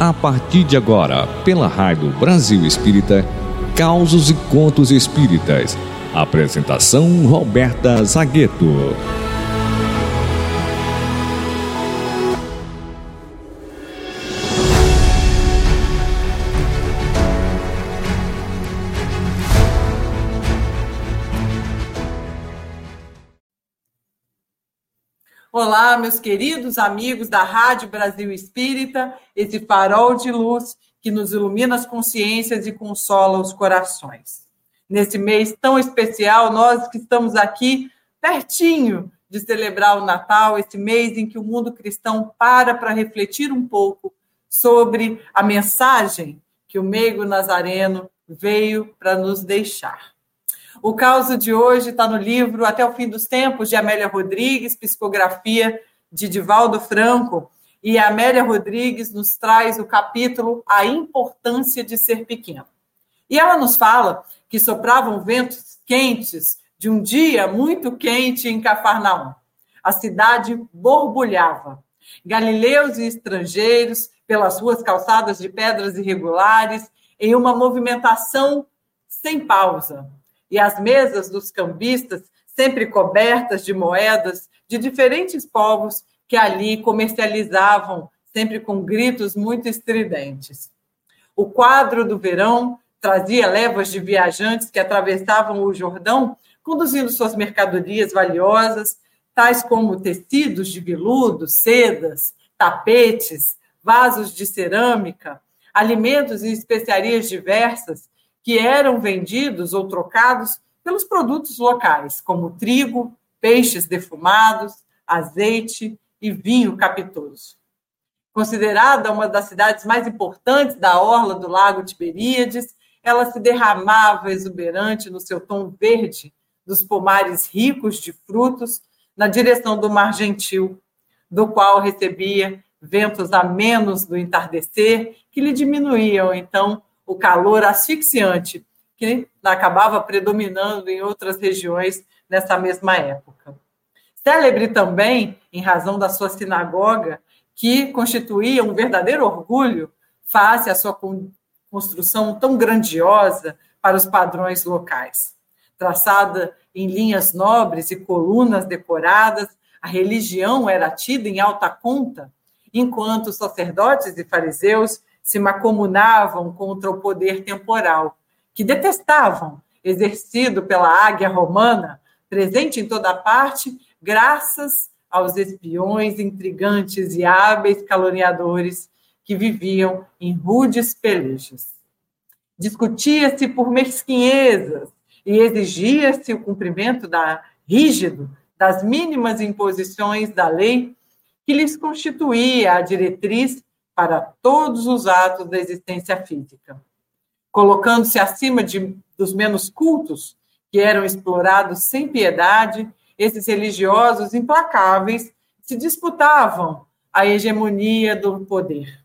A partir de agora, pela Rádio Brasil Espírita, Causos e Contos Espíritas. Apresentação Roberta Zagueto. Olá, meus queridos amigos da Rádio Brasil Espírita, esse farol de luz que nos ilumina as consciências e consola os corações. Nesse mês tão especial, nós que estamos aqui pertinho de celebrar o Natal, esse mês em que o mundo cristão para para refletir um pouco sobre a mensagem que o meigo nazareno veio para nos deixar. O caso de hoje está no livro Até o Fim dos Tempos, de Amélia Rodrigues, psicografia de Divaldo Franco. E a Amélia Rodrigues nos traz o capítulo A Importância de Ser Pequeno. E ela nos fala que sopravam ventos quentes de um dia muito quente em Cafarnaum. A cidade borbulhava. Galileus e estrangeiros, pelas ruas calçadas de pedras irregulares, em uma movimentação sem pausa e as mesas dos cambistas, sempre cobertas de moedas de diferentes povos que ali comercializavam, sempre com gritos muito estridentes. O quadro do verão trazia levas de viajantes que atravessavam o Jordão, conduzindo suas mercadorias valiosas, tais como tecidos de veludo, sedas, tapetes, vasos de cerâmica, alimentos e especiarias diversas, que eram vendidos ou trocados pelos produtos locais, como trigo, peixes defumados, azeite e vinho capitoso. Considerada uma das cidades mais importantes da orla do Lago Tiberíades, ela se derramava exuberante no seu tom verde dos pomares ricos de frutos na direção do Mar Gentil, do qual recebia ventos amenos do entardecer que lhe diminuíam então o calor asfixiante que acabava predominando em outras regiões nessa mesma época. Célebre também, em razão da sua sinagoga, que constituía um verdadeiro orgulho face à sua construção tão grandiosa para os padrões locais. Traçada em linhas nobres e colunas decoradas, a religião era tida em alta conta, enquanto sacerdotes e fariseus se macomunavam contra o poder temporal, que detestavam, exercido pela águia romana, presente em toda parte, graças aos espiões intrigantes e hábeis caluniadores que viviam em rudes pelejas. Discutia-se por mesquinhezas e exigia-se o cumprimento da rígido das mínimas imposições da lei que lhes constituía a diretriz para todos os atos da existência física, colocando-se acima de, dos menos cultos, que eram explorados sem piedade, esses religiosos implacáveis se disputavam a hegemonia do poder,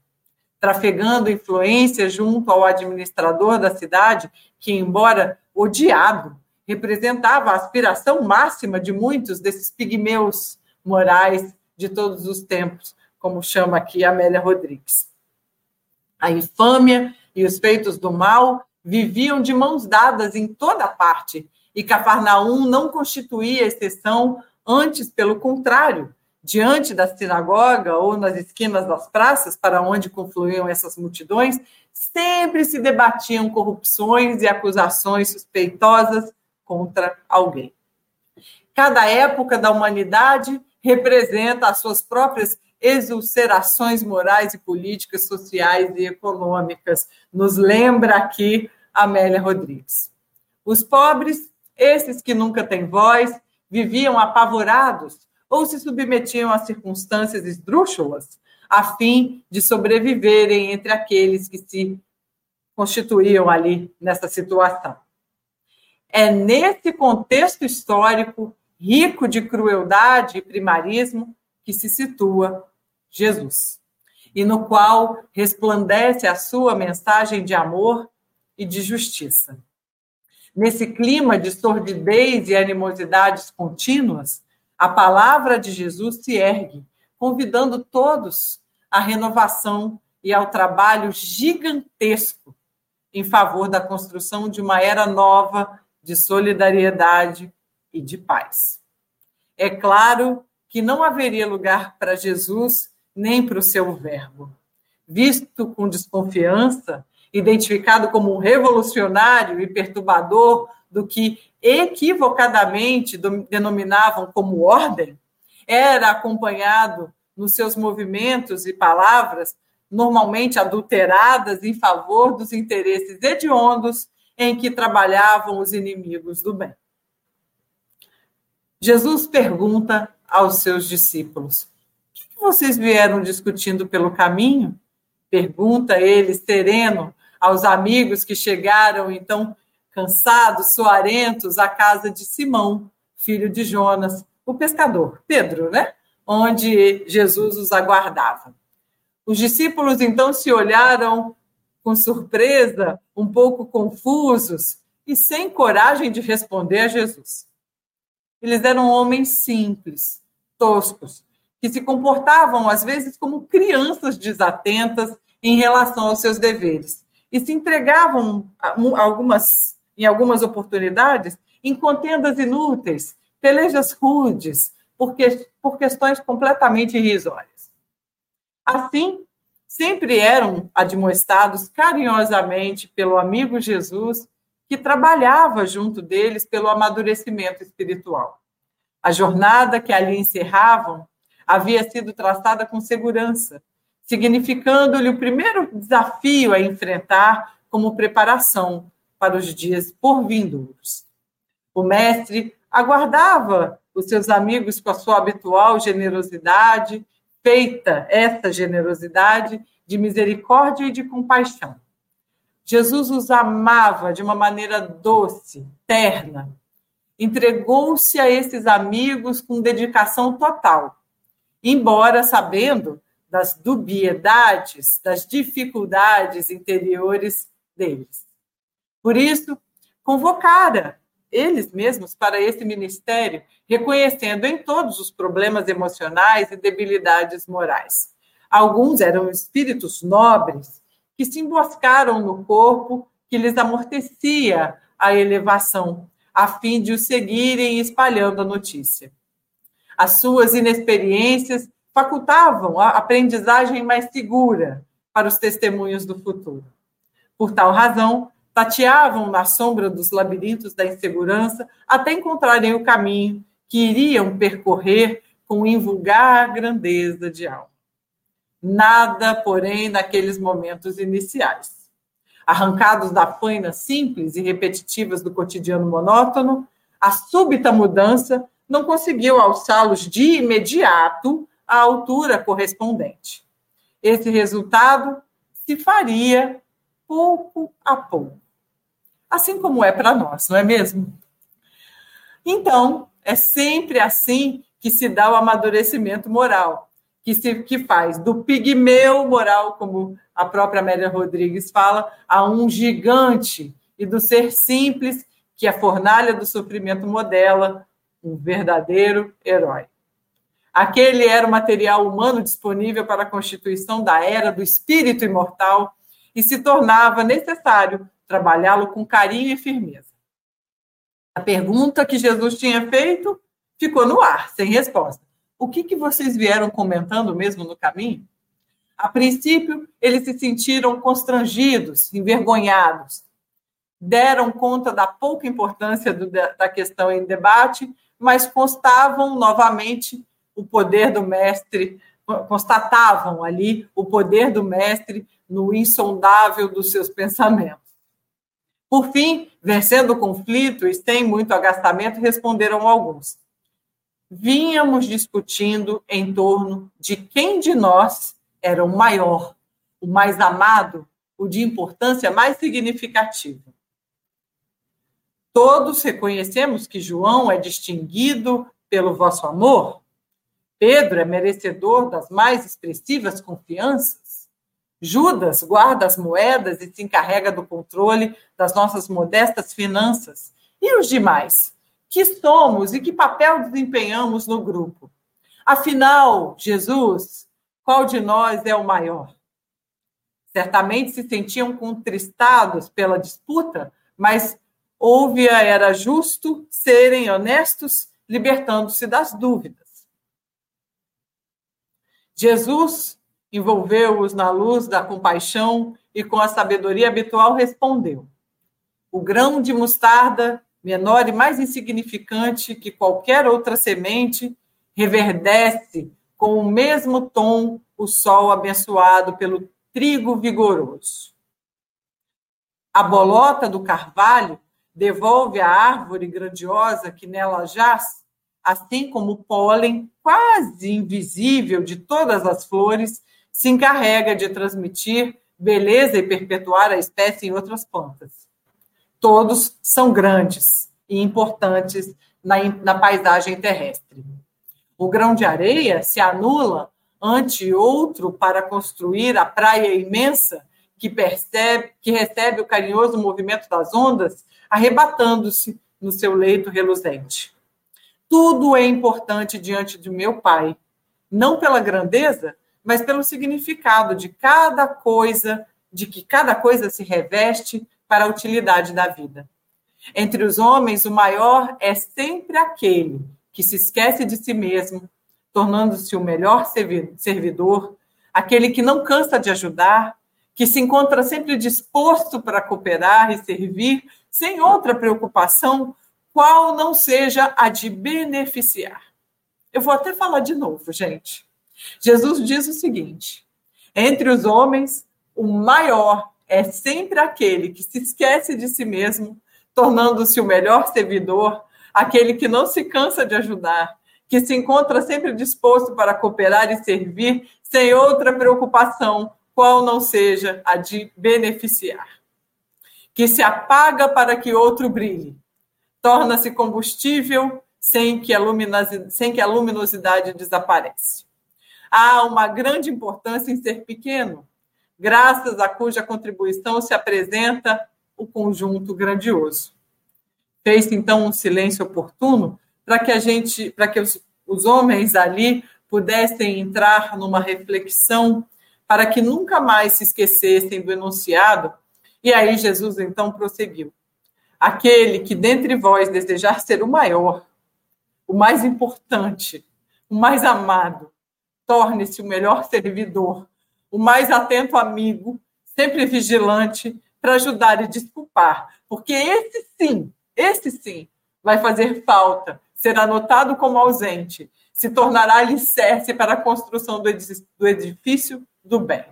trafegando influência junto ao administrador da cidade, que, embora odiado, representava a aspiração máxima de muitos desses pigmeus morais de todos os tempos, como chama aqui Amélia Rodrigues. A infâmia e os feitos do mal viviam de mãos dadas em toda parte, e Cafarnaum não constituía exceção, antes, pelo contrário, diante da sinagoga ou nas esquinas das praças para onde confluíam essas multidões, sempre se debatiam corrupções e acusações suspeitosas contra alguém. Cada época da humanidade representa as suas próprias exulcerações morais e políticas, sociais e econômicas, nos lembra aqui Amélia Rodrigues. Os pobres, esses que nunca têm voz, viviam apavorados ou se submetiam a circunstâncias esdrúxulas a fim de sobreviverem entre aqueles que se constituíam ali nessa situação. É nesse contexto histórico rico de crueldade e primarismo que se situa Jesus, e no qual resplandece a sua mensagem de amor e de justiça. Nesse clima de sordidez e animosidades contínuas, a palavra de Jesus se ergue, convidando todos à renovação e ao trabalho gigantesco em favor da construção de uma era nova de solidariedade e de paz. É claro que não haveria lugar para Jesus nem para o seu verbo. Visto com desconfiança, identificado como um revolucionário e perturbador do que equivocadamente denominavam como ordem, era acompanhado nos seus movimentos e palavras, normalmente adulteradas em favor dos interesses hediondos em que trabalhavam os inimigos do bem. Jesus pergunta aos seus discípulos: O que vocês vieram discutindo pelo caminho? Pergunta ele, sereno, aos amigos que chegaram, então, cansados, suarentos, à casa de Simão, filho de Jonas, o pescador, Pedro, né? Onde Jesus os aguardava. Os discípulos então se olharam com surpresa, um pouco confusos e sem coragem de responder a Jesus. Eles eram homens simples, toscos, que se comportavam às vezes como crianças desatentas em relação aos seus deveres e se entregavam algumas, em algumas oportunidades em contendas inúteis, pelejas rudes, por, por questões completamente irrisórias. Assim, sempre eram admoestados carinhosamente pelo amigo Jesus, que trabalhava junto deles pelo amadurecimento espiritual. A jornada que ali encerravam havia sido traçada com segurança, significando-lhe o primeiro desafio a enfrentar como preparação para os dias por vindouros. O mestre aguardava os seus amigos com a sua habitual generosidade, feita essa generosidade de misericórdia e de compaixão. Jesus os amava de uma maneira doce, terna. Entregou-se a esses amigos com dedicação total, embora sabendo das dubiedades, das dificuldades interiores deles. Por isso, convocara eles mesmos para esse ministério, reconhecendo em todos os problemas emocionais e debilidades morais. Alguns eram espíritos nobres que se emboscaram no corpo que lhes amortecia a elevação, a fim de o seguirem espalhando a notícia. As suas inexperiências facultavam a aprendizagem mais segura para os testemunhos do futuro. Por tal razão, tateavam na sombra dos labirintos da insegurança até encontrarem o caminho que iriam percorrer com invulgar grandeza de alma. Nada, porém, naqueles momentos iniciais. Arrancados da faina simples e repetitivas do cotidiano monótono, a súbita mudança não conseguiu alçá-los de imediato à altura correspondente. Esse resultado se faria pouco a pouco assim como é para nós, não é mesmo? Então, é sempre assim que se dá o amadurecimento moral, que se que faz do pigmeu moral, como a própria Amélia Rodrigues fala, a um gigante e do ser simples que a fornalha do sofrimento modela, um verdadeiro herói. Aquele era o material humano disponível para a constituição da era do espírito imortal e se tornava necessário trabalhá-lo com carinho e firmeza. A pergunta que Jesus tinha feito ficou no ar, sem resposta. O que, que vocês vieram comentando mesmo no caminho? A princípio, eles se sentiram constrangidos, envergonhados. Deram conta da pouca importância do, da questão em debate, mas constavam novamente o poder do mestre, constatavam ali o poder do mestre no insondável dos seus pensamentos. Por fim, vencendo o conflito e sem muito agastamento, responderam alguns. Vínhamos discutindo em torno de quem de nós era o maior, o mais amado, o de importância mais significativa. Todos reconhecemos que João é distinguido pelo vosso amor. Pedro é merecedor das mais expressivas confianças. Judas guarda as moedas e se encarrega do controle das nossas modestas finanças. E os demais? Que somos e que papel desempenhamos no grupo? Afinal, Jesus, qual de nós é o maior? Certamente se sentiam contristados pela disputa, mas houve-a era justo serem honestos, libertando-se das dúvidas. Jesus envolveu-os na luz da compaixão e com a sabedoria habitual respondeu: O grão de mostarda, menor e mais insignificante que qualquer outra semente, reverdece com o mesmo tom o sol abençoado pelo trigo vigoroso. A bolota do carvalho devolve à árvore grandiosa que nela jaz, assim como o pólen quase invisível de todas as flores se encarrega de transmitir beleza e perpetuar a espécie em outras plantas. Todos são grandes e importantes na, na paisagem terrestre. O grão de areia se anula ante outro para construir a praia imensa que percebe, que recebe o carinhoso movimento das ondas, arrebatando-se no seu leito reluzente. Tudo é importante diante de meu Pai, não pela grandeza, mas pelo significado de cada coisa, de que cada coisa se reveste para a utilidade da vida. Entre os homens, o maior é sempre aquele que se esquece de si mesmo, tornando-se o melhor servidor, aquele que não cansa de ajudar, que se encontra sempre disposto para cooperar e servir, sem outra preocupação, qual não seja a de beneficiar. Eu vou até falar de novo, gente. Jesus diz o seguinte: entre os homens, o maior é sempre aquele que se esquece de si mesmo, tornando-se o melhor servidor, aquele que não se cansa de ajudar, que se encontra sempre disposto para cooperar e servir, sem outra preocupação, qual não seja a de beneficiar. Que se apaga para que outro brilhe, torna-se combustível sem que, sem que a luminosidade desaparece. Há uma grande importância em ser pequeno, graças a cuja contribuição se apresenta o conjunto grandioso. Fez então um silêncio oportuno para que a gente, para que os, os homens ali pudessem entrar numa reflexão para que nunca mais se esquecessem do enunciado. E aí Jesus então prosseguiu: Aquele que dentre vós desejar ser o maior, o mais importante, o mais amado, torne-se o melhor servidor, o mais atento amigo, sempre vigilante para ajudar e desculpar, porque esse sim, esse sim vai fazer falta. Será notado como ausente, se tornará alicerce para a construção do edifício do bem.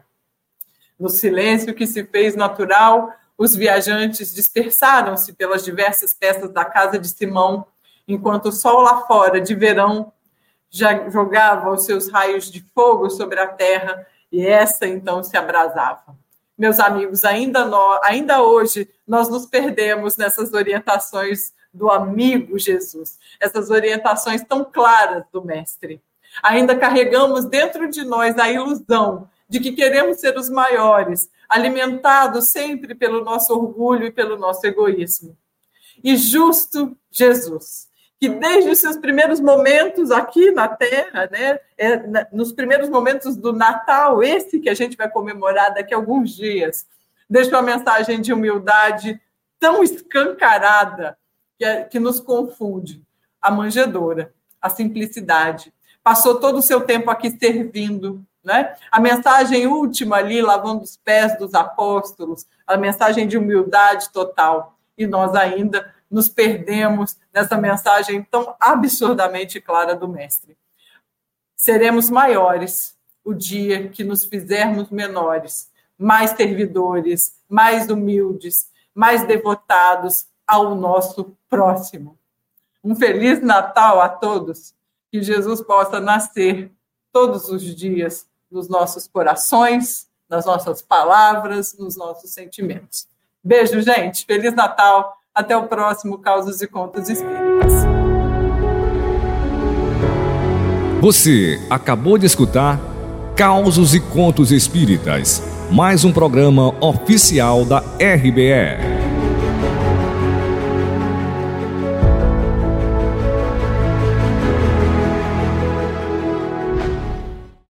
No silêncio que se fez natural, os viajantes dispersaram-se pelas diversas peças da casa de Simão, enquanto o sol lá fora, de verão, já jogava os seus raios de fogo sobre a terra e essa então se abrasava. Meus amigos, ainda, ainda hoje nós nos perdemos nessas orientações do amigo Jesus, essas orientações tão claras do Mestre. Ainda carregamos dentro de nós a ilusão de que queremos ser os maiores, alimentados sempre pelo nosso orgulho e pelo nosso egoísmo. E justo Jesus, que desde os seus primeiros momentos aqui na Terra, né, é, nos primeiros momentos do Natal, esse que a gente vai comemorar daqui a alguns dias, deixou a mensagem de humildade tão escancarada que, é, que nos confunde. A manjedoura, a simplicidade. Passou todo o seu tempo aqui servindo, né? A mensagem última ali, lavando os pés dos apóstolos, a mensagem de humildade total. E nós ainda nos perdemos nessa mensagem tão absurdamente clara do Mestre. Seremos maiores o dia que nos fizermos menores, mais servidores, mais humildes, mais devotados ao nosso próximo. Um feliz Natal a todos. Que Jesus possa nascer todos os dias nos nossos corações, nas nossas palavras, nos nossos sentimentos. Beijo, gente. Feliz Natal. Até o próximo Causos e Contos Espíritas. Você acabou de escutar Causos e Contos Espíritas, mais um programa oficial da RBE.